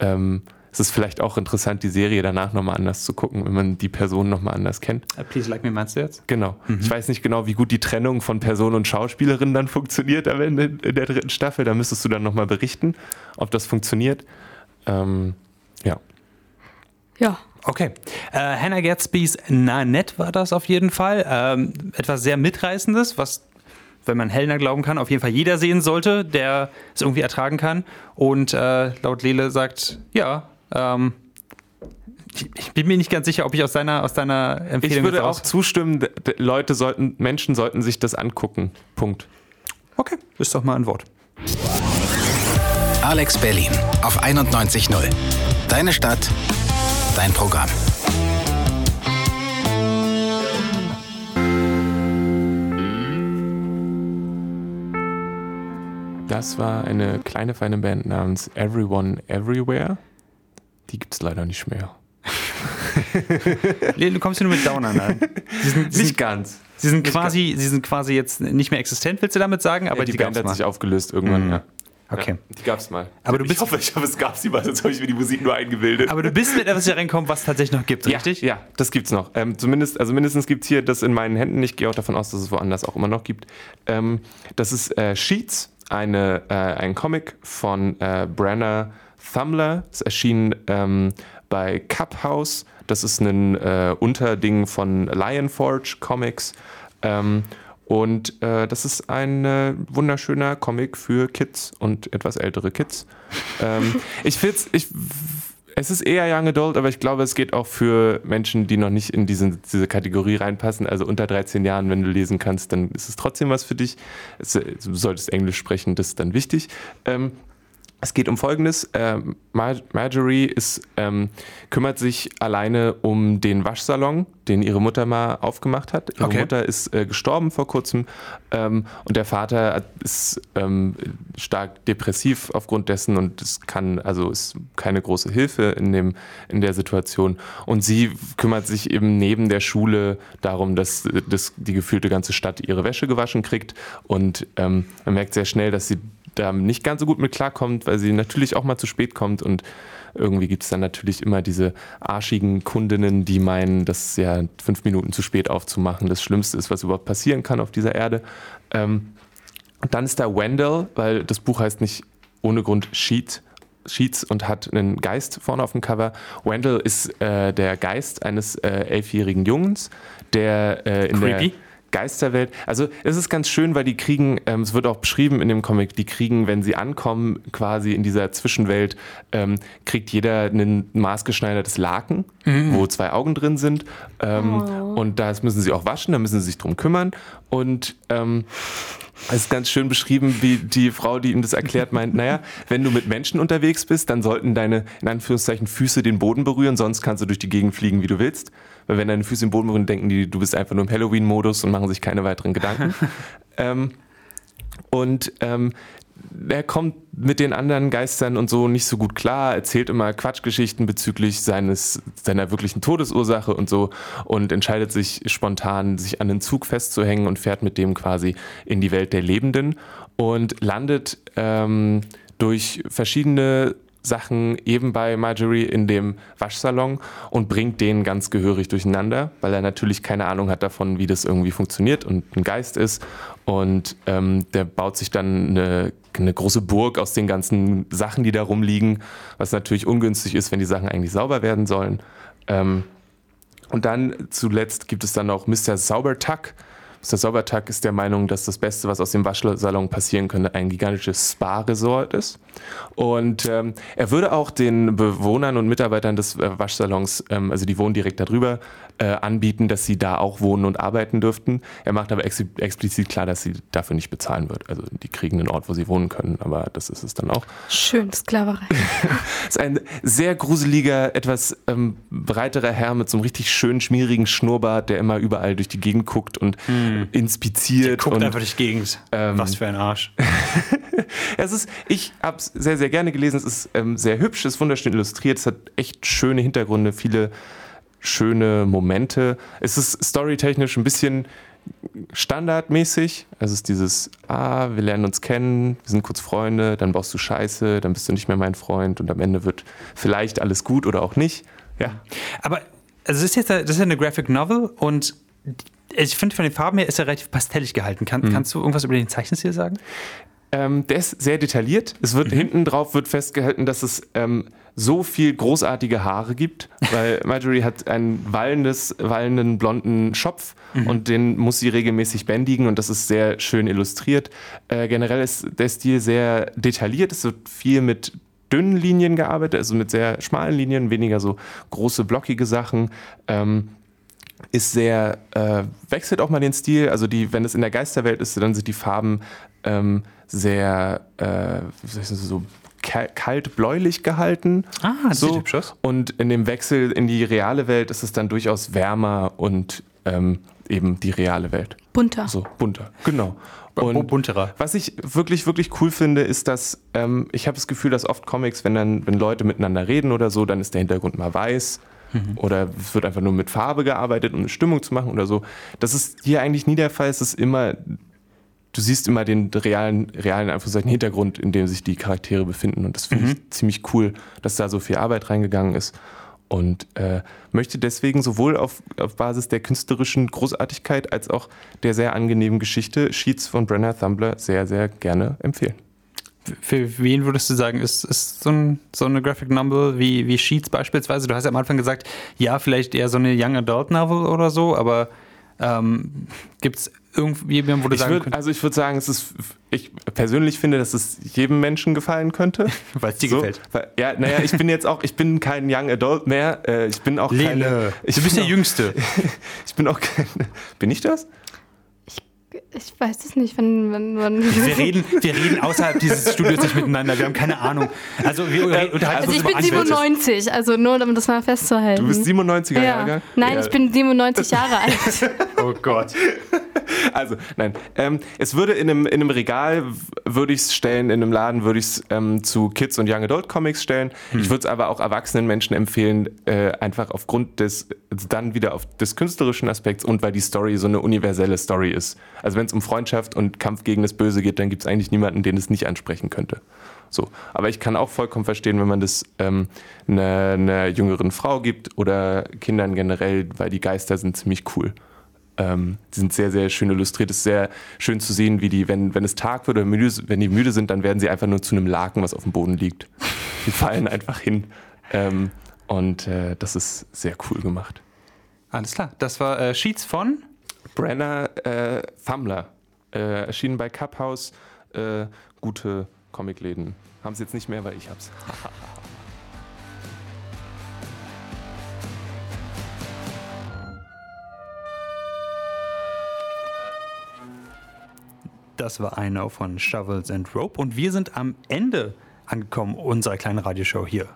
Ähm, es ist vielleicht auch interessant, die Serie danach nochmal anders zu gucken, wenn man die Person nochmal anders kennt. Uh, Please Like Me meinst du jetzt? Genau. Mhm. Ich weiß nicht genau, wie gut die Trennung von Person und Schauspielerin dann funktioniert am Ende in der dritten Staffel. Da müsstest du dann nochmal berichten, ob das funktioniert. Ähm, ja. Ja. Okay. Äh, Hannah Gatsby's Nanette war das auf jeden Fall. Ähm, etwas sehr Mitreißendes, was wenn man Helena glauben kann, auf jeden Fall jeder sehen sollte, der es irgendwie ertragen kann. Und äh, laut Lele sagt, ja, ähm, ich, bin mir nicht ganz sicher, ob ich aus deiner, aus deiner Empfehlung. Ich würde auch zustimmen, Leute sollten, Menschen sollten sich das angucken. Punkt. Okay, ist doch mal ein Wort. Alex Berlin auf 91.0. Deine Stadt, dein Programm. Das war eine kleine feine Band namens Everyone Everywhere. Die gibt es leider nicht mehr. du kommst hier nur mit Downern an. Sie sind, nicht sind, ganz. Sie sind, quasi, sie sind quasi jetzt nicht mehr existent, willst du damit sagen? Aber ja, die, die Band hat sich aufgelöst irgendwann, mhm. ja. Okay. Ja, die gab's mal. Aber du bist, ich, hoffe, ich hoffe, es gab sie mal, sonst habe ich mir die Musik nur eingebildet. Aber du bist mit etwas hier reinkommen, was es tatsächlich noch gibt, ja, richtig? Ja, das gibt's noch. Ähm, zumindest, also mindestens gibt es hier das in meinen Händen. Ich gehe auch davon aus, dass es woanders auch immer noch gibt. Ähm, das ist äh, Sheets, eine, äh, ein Comic von äh, Brenner Thumler. Es erschien ähm, bei Cup House. Das ist ein äh, Unterding von Lionforge Comics. Und äh, das ist ein äh, wunderschöner Comic für Kids und etwas ältere Kids. ähm, ich finde ich, es ist eher Young Adult, aber ich glaube, es geht auch für Menschen, die noch nicht in diesen, diese Kategorie reinpassen. Also unter 13 Jahren, wenn du lesen kannst, dann ist es trotzdem was für dich. Es, du solltest Englisch sprechen, das ist dann wichtig. Ähm, es geht um Folgendes. Ähm, Marjorie ist, ähm, kümmert sich alleine um den Waschsalon, den ihre Mutter mal aufgemacht hat. Ihre okay. Mutter ist äh, gestorben vor kurzem ähm, und der Vater ist ähm, stark depressiv aufgrund dessen und es kann, also ist keine große Hilfe in, dem, in der Situation. Und sie kümmert sich eben neben der Schule darum, dass, dass die gefühlte ganze Stadt ihre Wäsche gewaschen kriegt. Und ähm, man merkt sehr schnell, dass sie da nicht ganz so gut mit klarkommt, weil sie natürlich auch mal zu spät kommt und irgendwie gibt es dann natürlich immer diese arschigen Kundinnen, die meinen, dass ja fünf Minuten zu spät aufzumachen das Schlimmste ist, was überhaupt passieren kann auf dieser Erde. Ähm, dann ist da Wendell, weil das Buch heißt nicht ohne Grund Sheet, Sheets und hat einen Geist vorne auf dem Cover. Wendell ist äh, der Geist eines äh, elfjährigen Jungens, der äh, in Creepy. der Geisterwelt. Also es ist ganz schön, weil die kriegen, ähm, es wird auch beschrieben in dem Comic, die kriegen, wenn sie ankommen, quasi in dieser Zwischenwelt, ähm, kriegt jeder ein maßgeschneidertes Laken, mhm. wo zwei Augen drin sind. Ähm, oh. Und das müssen sie auch waschen, da müssen sie sich drum kümmern. Und ähm, Es ist ganz schön beschrieben, wie die Frau, die ihm das erklärt, meint, naja, wenn du mit Menschen unterwegs bist, dann sollten deine, in Anführungszeichen, Füße den Boden berühren, sonst kannst du durch die Gegend fliegen, wie du willst. Weil wenn deine Füße den Boden berühren, denken die, du bist einfach nur im Halloween-Modus und machen sich keine weiteren Gedanken. ähm, und ähm, er kommt mit den anderen Geistern und so nicht so gut klar, erzählt immer Quatschgeschichten bezüglich seines, seiner wirklichen Todesursache und so und entscheidet sich spontan, sich an den Zug festzuhängen und fährt mit dem quasi in die Welt der Lebenden und landet ähm, durch verschiedene Sachen eben bei Marjorie in dem Waschsalon und bringt den ganz gehörig durcheinander, weil er natürlich keine Ahnung hat davon, wie das irgendwie funktioniert und ein Geist ist. Und ähm, der baut sich dann eine, eine große Burg aus den ganzen Sachen, die da rumliegen, was natürlich ungünstig ist, wenn die Sachen eigentlich sauber werden sollen. Ähm, und dann zuletzt gibt es dann noch Mr. Saubertuck, Mr. Saubertag ist der Meinung, dass das Beste, was aus dem Waschsalon passieren könnte, ein gigantisches Spa-Resort ist. Und ähm, er würde auch den Bewohnern und Mitarbeitern des äh, Waschsalons, ähm, also die wohnen direkt darüber, äh, anbieten, dass sie da auch wohnen und arbeiten dürften. Er macht aber ex explizit klar, dass sie dafür nicht bezahlen wird. Also die kriegen einen Ort, wo sie wohnen können, aber das ist es dann auch. Schön, Sklaverei. ist ein sehr gruseliger, etwas ähm, breiterer Herr mit so einem richtig schönen, schmierigen Schnurrbart, der immer überall durch die Gegend guckt und Hm. inspiziert. Guckt und, einfach durch die Gegend. Ähm, Was für ein Arsch. es ist, ich habe es sehr, sehr gerne gelesen. Es ist ähm, sehr hübsch, es ist wunderschön illustriert, es hat echt schöne Hintergründe, viele schöne Momente. Es ist storytechnisch ein bisschen standardmäßig. Es ist dieses, ah, wir lernen uns kennen, wir sind kurz Freunde, dann baust du Scheiße, dann bist du nicht mehr mein Freund und am Ende wird vielleicht alles gut oder auch nicht. Ja. Aber also das ist jetzt das ist ja eine Graphic Novel und ich finde von den Farben her ist er relativ pastellig gehalten. Kann, Kannst du irgendwas über den Zeichenstil sagen? Ähm, der ist sehr detailliert. Es wird hinten drauf wird festgehalten, dass es ähm, so viel großartige Haare gibt, weil Marjorie hat einen wallendes, wallenden blonden Schopf und den muss sie regelmäßig bändigen und das ist sehr schön illustriert. Äh, generell ist der Stil sehr detailliert. Es wird viel mit dünnen Linien gearbeitet, also mit sehr schmalen Linien, weniger so große blockige Sachen. Ähm, ist sehr, äh, wechselt auch mal den Stil. Also die, wenn es in der Geisterwelt ist, dann sind die Farben ähm, sehr, äh, so ka- kalt bläulich gehalten. Ah, das so. sieht hübsch. Und in dem Wechsel in die reale Welt ist es dann durchaus wärmer und ähm, eben die reale Welt. Bunter. So bunter, genau. Und bunterer. Was ich wirklich, wirklich cool finde, ist, dass ähm, ich habe das Gefühl, dass oft Comics, wenn dann, wenn Leute miteinander reden oder so, dann ist der Hintergrund mal weiß oder es wird einfach nur mit Farbe gearbeitet, um eine Stimmung zu machen oder so. Das ist hier eigentlich nie der Fall. Es ist immer, du siehst immer den realen, realen Anführungszeichen Hintergrund, in dem sich die Charaktere befinden und das finde ich ziemlich cool, dass da so viel Arbeit reingegangen ist. Und äh, möchte deswegen sowohl auf, auf Basis der künstlerischen Großartigkeit als auch der sehr angenehmen Geschichte Sheets von Brenner Thumbler sehr, sehr gerne empfehlen. Für wen würdest du sagen, ist, ist so, ein, so eine Graphic Novel wie, wie Sheets beispielsweise? Du hast ja am Anfang gesagt, ja, vielleicht eher so eine Young Adult Novel oder so, aber ähm, gibt es irgendwie, wo du Ich sagen würd, könntest, also ich würde sagen, es ist, ich persönlich finde, dass es jedem Menschen gefallen könnte. weil es dir So, gefällt? weil, ja, naja, ich bin jetzt auch, ich bin kein Young Adult mehr. Äh, ich bin auch keine. Ich du bist bin der auch, Jüngste. Ich bin auch kein. Bin ich das? Ich weiß es nicht, wenn, wenn man. Wir reden, wir reden außerhalb dieses Studios nicht miteinander. Wir haben keine Ahnung. Also wir unterhalten Also uns ich bin Anwälte. 97, also nur um das mal festzuhalten. Du bist 97er ja. Jahrgang? Nein, Ja. ich bin 97 Jahre alt. Oh Gott. Also, nein. Ähm, es würde in einem, in einem Regal, würde ich es stellen, in einem Laden würde ich es ähm, zu Kids- und Young Adult Comics stellen. Ich würde es aber auch erwachsenen Menschen empfehlen, äh, einfach aufgrund des, dann wieder auf des künstlerischen Aspekts und weil die Story so eine universelle Story ist. Also wenn es um Freundschaft und Kampf gegen das Böse geht, dann gibt es eigentlich niemanden, den es nicht ansprechen könnte. So. Aber ich kann auch vollkommen verstehen, wenn man das ähm, einer, einer jüngeren Frau gibt oder Kindern generell, weil die Geister sind ziemlich cool. Ähm, die sind sehr, sehr schön illustriert. Es ist sehr schön zu sehen, wie die, wenn, wenn es Tag wird oder müde, wenn die müde sind, dann werden sie einfach nur zu einem Laken, was auf dem Boden liegt. Die fallen einfach hin. Ähm, und äh, das ist sehr cool gemacht. Alles klar. Das war äh, Sheets von. Brenner äh, Thumbler, äh, erschienen bei Cup House. Äh, gute Comicläden. Haben sie jetzt nicht mehr, weil ich hab's. Das war einer von Shovels and Rope und wir sind am Ende angekommen unserer kleinen Radioshow hier.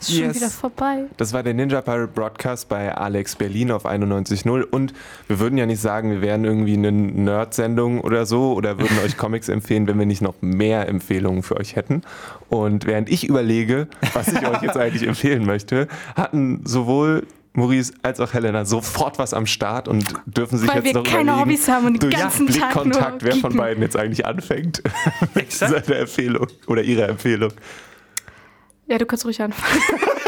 Ist schon Yes. wieder vorbei. Das war der Ninja Pirate Broadcast bei Alex Berlin auf 91.0 und wir würden ja nicht sagen, wir wären irgendwie eine Nerd-Sendung oder so oder würden euch Comics empfehlen, wenn wir nicht noch mehr Empfehlungen für euch hätten. Und während ich überlege, was ich euch jetzt eigentlich empfehlen möchte, hatten sowohl Maurice als auch Helena sofort was am Start und dürfen sich Weil jetzt wir noch keine überlegen, Hobbys haben und den ganzen Tag nur Blickkontakt, wer von beiden jetzt eigentlich anfängt mit seiner Empfehlung oder ihrer Empfehlung. Ja, du kannst ruhig anfangen.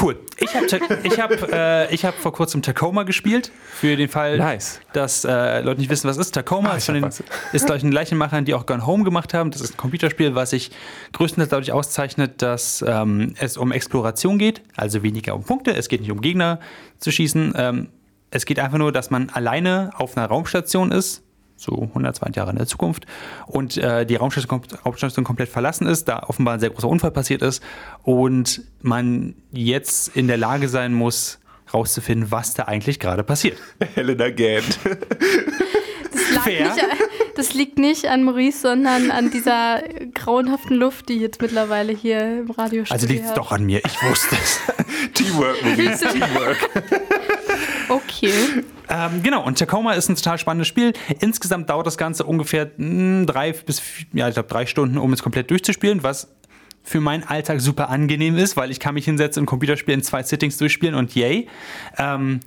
Cool. Ich habe ich hab, äh, ich hab vor kurzem Tacoma gespielt. Für den Fall, Nice. dass äh, Leute nicht wissen, was ist. Tacoma Ah, ist, ich von hab den, was. ist gleich den gleichen Machern, die auch Gone Home gemacht haben. Das ist ein Computerspiel, was sich größtenteils dadurch auszeichnet, dass ähm, es um Exploration geht, also weniger um Punkte. Es geht nicht um Gegner zu schießen. Ähm, es geht einfach nur, dass man alleine auf einer Raumstation ist, so 100, 200 Jahre in der Zukunft, und äh, die Raumstation, Raumstation komplett verlassen ist, da offenbar ein sehr großer Unfall passiert ist und man jetzt in der Lage sein muss, rauszufinden, was da eigentlich gerade passiert. Helena gähnt. Das, Fair. nicht, das liegt nicht an Maurice, sondern an dieser grauenhaften Luft, die jetzt mittlerweile hier im Radio steht. Also liegt es doch an mir, ich wusste es. Teamwork, Maurice, Teamwork. Okay. Ähm, genau, und Tacoma ist ein total spannendes Spiel. Insgesamt dauert das Ganze ungefähr mh, drei bis, ja, ich glaube, drei Stunden, um es komplett durchzuspielen, was für meinen Alltag super angenehm ist, weil ich kann mich hinsetzen und Computerspiel in zwei Sittings durchspielen und yay. Ähm,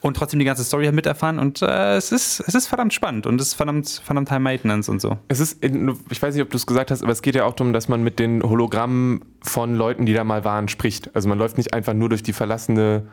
und trotzdem die ganze Story miterfahren und äh, es, ist, es ist verdammt spannend und es ist verdammt, verdammt High Maintenance und so. Es ist, ich weiß nicht, ob du es gesagt hast, aber es geht ja auch darum, dass man mit den Hologrammen von Leuten, die da mal waren, spricht. Also man läuft nicht einfach nur durch die verlassene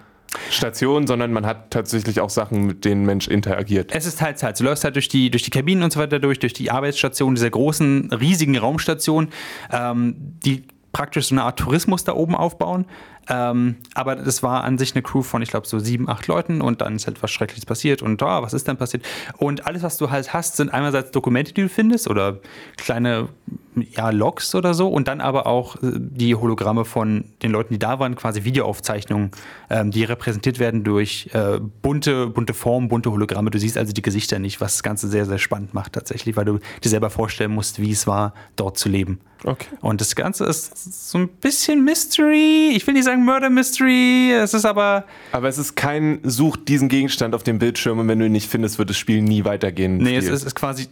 Station, sondern man hat tatsächlich auch Sachen, mit denen Mensch interagiert. Es ist teils, teils. Du läufst halt durch die, durch die Kabinen und so weiter durch, durch die Arbeitsstation dieser großen, riesigen Raumstation, ähm, die praktisch so eine Art Tourismus da oben aufbauen. Ähm, aber das war an sich eine Crew von, ich glaube, so sieben, acht Leuten und dann ist halt was Schreckliches passiert und ah, was ist denn passiert? Und alles, was du halt hast, sind einerseits Dokumente, die du findest oder kleine ja, Logs oder so und dann aber auch äh, die Hologramme von den Leuten, die da waren, quasi Videoaufzeichnungen, ähm, die repräsentiert werden durch äh, bunte, bunte Formen, bunte Hologramme. Du siehst also die Gesichter nicht, was das Ganze sehr, sehr spannend macht tatsächlich, weil du dir selber vorstellen musst, wie es war, dort zu leben. Okay. Und das Ganze ist so ein bisschen Mystery. Ich will nicht sagen Murder Mystery. Es ist aber. Aber es ist kein Such diesen Gegenstand auf dem Bildschirm und wenn du ihn nicht findest, wird das Spiel nie weitergehen. Nee, es ist, ist quasi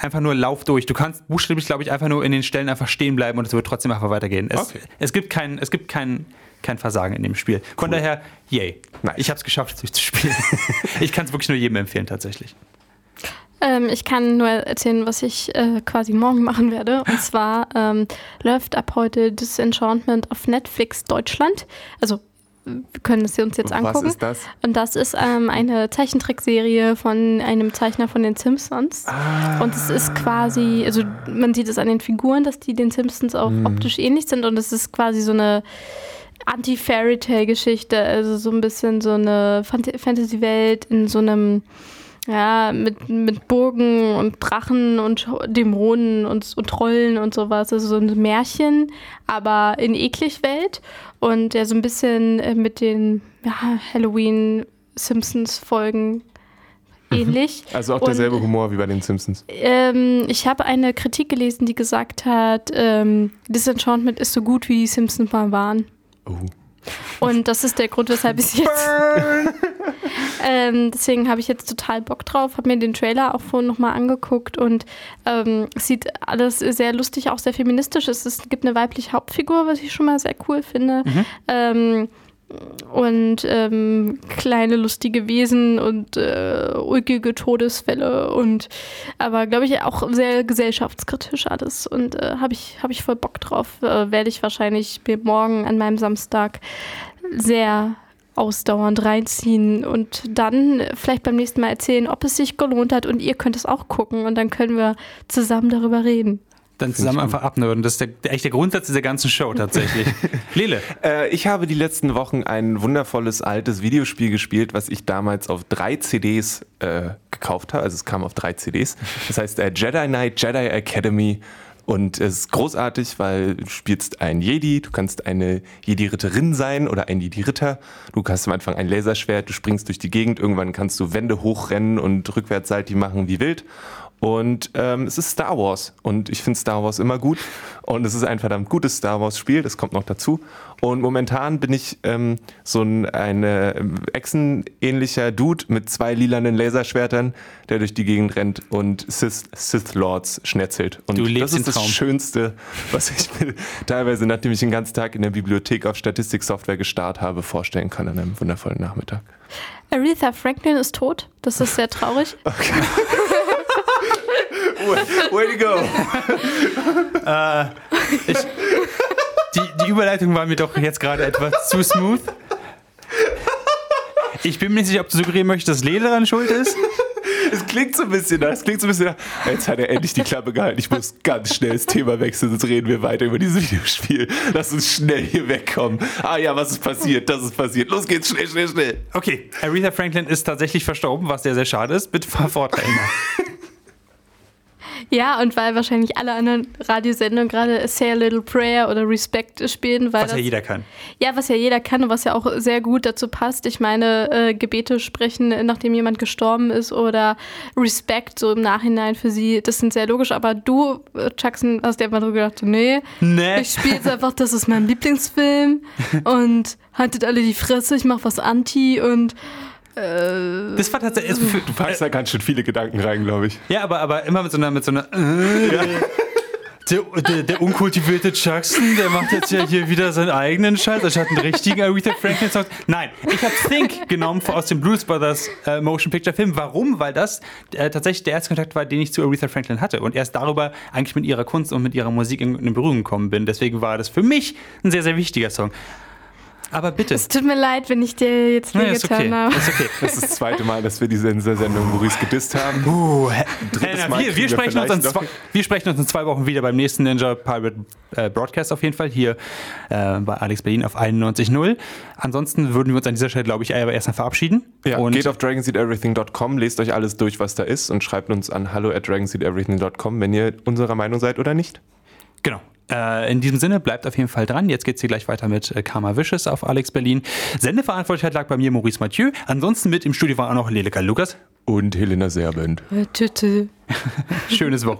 einfach nur Lauf durch. Du kannst buchstäblich, glaube ich, einfach nur in den Stellen einfach stehen bleiben und es wird trotzdem einfach weitergehen. Es, Okay. es gibt kein, es gibt kein, kein Versagen in dem Spiel. Von daher, yay. Nice. Ich habe es geschafft, es durchzuspielen. ich kann es wirklich nur jedem empfehlen, tatsächlich. Ähm, ich kann nur erzählen, was ich äh, quasi morgen machen werde. Und zwar ähm, läuft ab heute Disenchantment auf Netflix Deutschland. Also wir können es uns jetzt Was angucken. ist das? Und das ist ähm, eine Zeichentrickserie von einem Zeichner von den Simpsons. Und es ist quasi, also man sieht es an den Figuren, dass die den Simpsons auch optisch ähnlich sind. Und es ist quasi so eine Anti-Fairy-Tale-Geschichte, also so ein bisschen so eine Fant Fantasy-Welt in so einem, ja, mit, mit Burgen und Drachen und Dämonen und, und Trollen und sowas. Also so ein Märchen, aber in Eklig-Welt. Und ja, so ein bisschen äh, mit den ja, Halloween-Simpsons-Folgen ähnlich. Also auch Und- derselbe Humor wie bei den Simpsons. Ähm, ich habe eine Kritik gelesen, die gesagt hat, ähm, Disenchantment ist so gut, wie die Simpsons mal waren. Oh. Und das ist der Grund, weshalb ich es jetzt. ähm, deswegen habe ich jetzt total Bock drauf, habe mir den Trailer auch vorhin nochmal angeguckt und ähm, es sieht alles sehr lustig, auch sehr feministisch. Es, ist, gibt eine weibliche Hauptfigur, was ich schon mal sehr cool finde. Ähm, und ähm, kleine lustige Wesen und äh, ulkige Todesfälle und aber glaube ich auch sehr gesellschaftskritisch alles. Und äh, habe ich habe ich voll Bock drauf. Äh, werde ich wahrscheinlich mir morgen an meinem Samstag sehr ausdauernd reinziehen und dann vielleicht beim nächsten Mal erzählen, ob es sich gelohnt hat. Und ihr könnt es auch gucken. Und dann können wir zusammen darüber reden. Dann zusammen einfach abnörden. Das ist der, der, echt der Grundsatz dieser ganzen Show tatsächlich. Lele, Äh, ich habe die letzten Wochen ein wundervolles altes Videospiel gespielt, was ich damals auf drei CDs äh, gekauft habe. Also es kam auf drei CDs. Das heißt äh, Jedi Knight, Jedi Academy. Und es ist großartig, weil du spielst ein Jedi, du kannst eine Jedi-Ritterin sein oder ein Jedi-Ritter. Du hast am Anfang ein Laserschwert, du springst durch die Gegend, irgendwann kannst du Wände hochrennen und rückwärtsseitig machen wie wild. Und ähm, es ist Star Wars. Und ich finde Star Wars immer gut. Und es ist ein verdammt gutes Star Wars-Spiel, das kommt noch dazu. Und momentan bin ich ähm, so ein eine Echsen-ähnlicher Dude mit zwei lilanen Laserschwertern, der durch die Gegend rennt und Sith, Sith Lords schnetzelt. Und Du lebst das ist den Traum. das Schönste, was ich mir teilweise, nachdem ich den ganzen Tag in der Bibliothek auf Statistiksoftware gestarrt habe, vorstellen kann an einem wundervollen Nachmittag. Aretha Franklin ist tot. Das ist sehr traurig. Way to go! Die, die Überleitung war mir doch jetzt gerade etwas zu smooth. Ich bin mir nicht sicher, ob du suggerieren möchtest, dass Lele daran schuld ist. Es klingt so ein bisschen, nach- es klingt so ein bisschen, nach, jetzt hat er endlich die Klappe gehalten. Ich muss ganz schnell das Thema wechseln, sonst reden wir weiter über dieses Videospiel. Lass uns schnell hier wegkommen. Ah ja, was ist passiert? Das ist passiert. Los geht's, schnell, schnell, schnell. Okay, Aretha Franklin ist tatsächlich verstorben, was sehr, sehr schade ist. Bitte fahr fort, Rainer. Ja, und weil wahrscheinlich alle anderen Radiosendungen gerade Say a Little Prayer oder Respect spielen, weil Was ja das, jeder kann. ja, was ja jeder kann und was ja auch sehr gut dazu passt. Ich meine, äh, Gebete sprechen, nachdem jemand gestorben ist oder Respect so im Nachhinein für sie, das sind sehr logisch. Aber du, äh, Jackson, hast dir einfach nur gedacht, nee, Nee. ich spiele jetzt einfach, das ist mein Lieblingsfilm und haltet alle die Fresse, ich mach was Anti und Das war tatsächlich. Du packst da ganz schön viele Gedanken rein, glaube ich. Ja, aber, aber immer mit so einer. Mit so einer äh, der, der, der unkultivierte Jackson, der macht jetzt ja hier wieder seinen eigenen Scheiß, anstatt einen richtigen Aretha Franklin Song. Nein, ich habe Think genommen aus dem Blues Brothers äh, Motion Picture Film. Warum? Weil das äh, tatsächlich der erste Kontakt war, den ich zu Aretha Franklin hatte und erst darüber eigentlich mit ihrer Kunst und mit ihrer Musik in, in Berührung gekommen bin. Deswegen war das für mich ein sehr, sehr wichtiger Song. Aber bitte. es tut mir leid, wenn ich dir jetzt ist wehgetan okay. habe. Ist okay. Das ist das zweite Mal, dass wir diese Sendung Maurice gedisst haben. Uh, Drittes Mal wir, wir, kriegen wir sprechen uns zwei, wir sprechen uns in zwei Wochen wieder beim nächsten Ninja Pirate äh, Broadcast auf jeden Fall hier äh, bei Alex Berlin auf 91.0. Ansonsten würden wir uns an dieser Stelle, glaube ich, aber erstmal verabschieden. Ja, und geht auf dragonseedeverything.com, lest euch alles durch, was da ist und schreibt uns an hallo at dragonseedeverything.com, wenn ihr unserer Meinung seid oder nicht. genau. Äh, in diesem Sinne, bleibt auf jeden Fall dran. Jetzt geht es hier gleich weiter mit äh, Karma Wishes auf Alex Berlin. Sendeverantwortlichkeit lag bei mir Maurice Mathieu. Ansonsten mit im Studio war auch noch Leleka Lukas. Und Helena Serbent. Äh, tü. Schönes Wochenende.